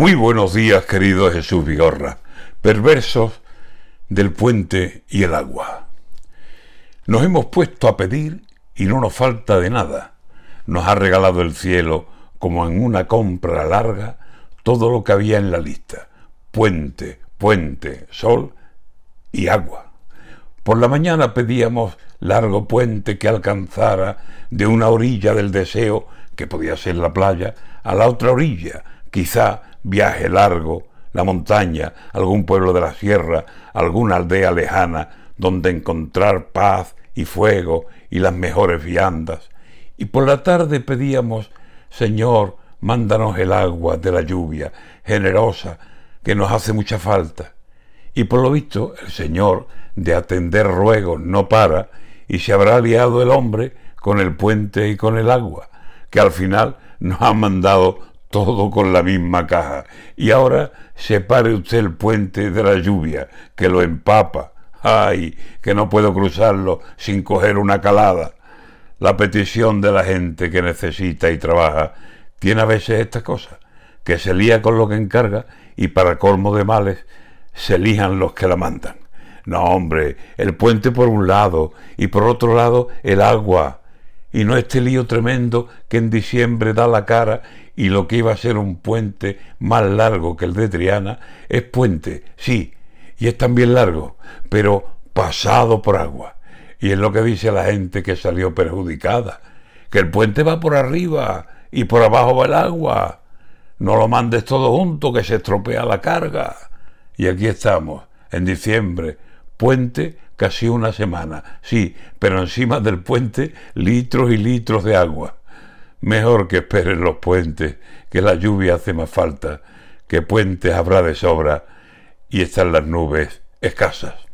Muy buenos días, querido Jesús Vigorra, perversos del puente y el agua. Nos hemos puesto a pedir y no nos falta de nada. Nos ha regalado el cielo, como en una compra larga, todo lo que había en la lista. Puente, puente, sol y agua. Por la mañana pedíamos largo puente que alcanzara de una orilla del deseo, que podía ser la playa, a la otra orilla, quizá viaje largo, la montaña, algún pueblo de la sierra, alguna aldea lejana, donde encontrar paz y fuego y las mejores viandas. Y por la tarde pedíamos, Señor, mándanos el agua de la lluvia, generosa, que nos hace mucha falta. Y por lo visto, el Señor de atender ruegos no para, y se habrá liado el hombre con el puente y con el agua, que al final nos ha mandado todo con la misma caja. Y ahora separe usted el puente de la lluvia, que lo empapa. ¡Ay! que no puedo cruzarlo sin coger una calada. La petición de la gente que necesita y trabaja tiene a veces esta cosa, que se lía con lo que encarga y para colmo de males se lijan los que la mandan. No, hombre, el puente por un lado y por otro lado el agua y no este lío tremendo que en diciembre da la cara y lo que iba a ser un puente más largo que el de Triana es puente, sí, y es también largo, pero pasado por agua. Y es lo que dice la gente que salió perjudicada, que el puente va por arriba y por abajo va el agua. No lo mandes todo junto que se estropea la carga. Y aquí estamos, en diciembre, puente casi una semana, sí, pero encima del puente litros y litros de agua. Mejor que esperen los puentes, que la lluvia hace más falta, que puentes habrá de sobra y están las nubes escasas.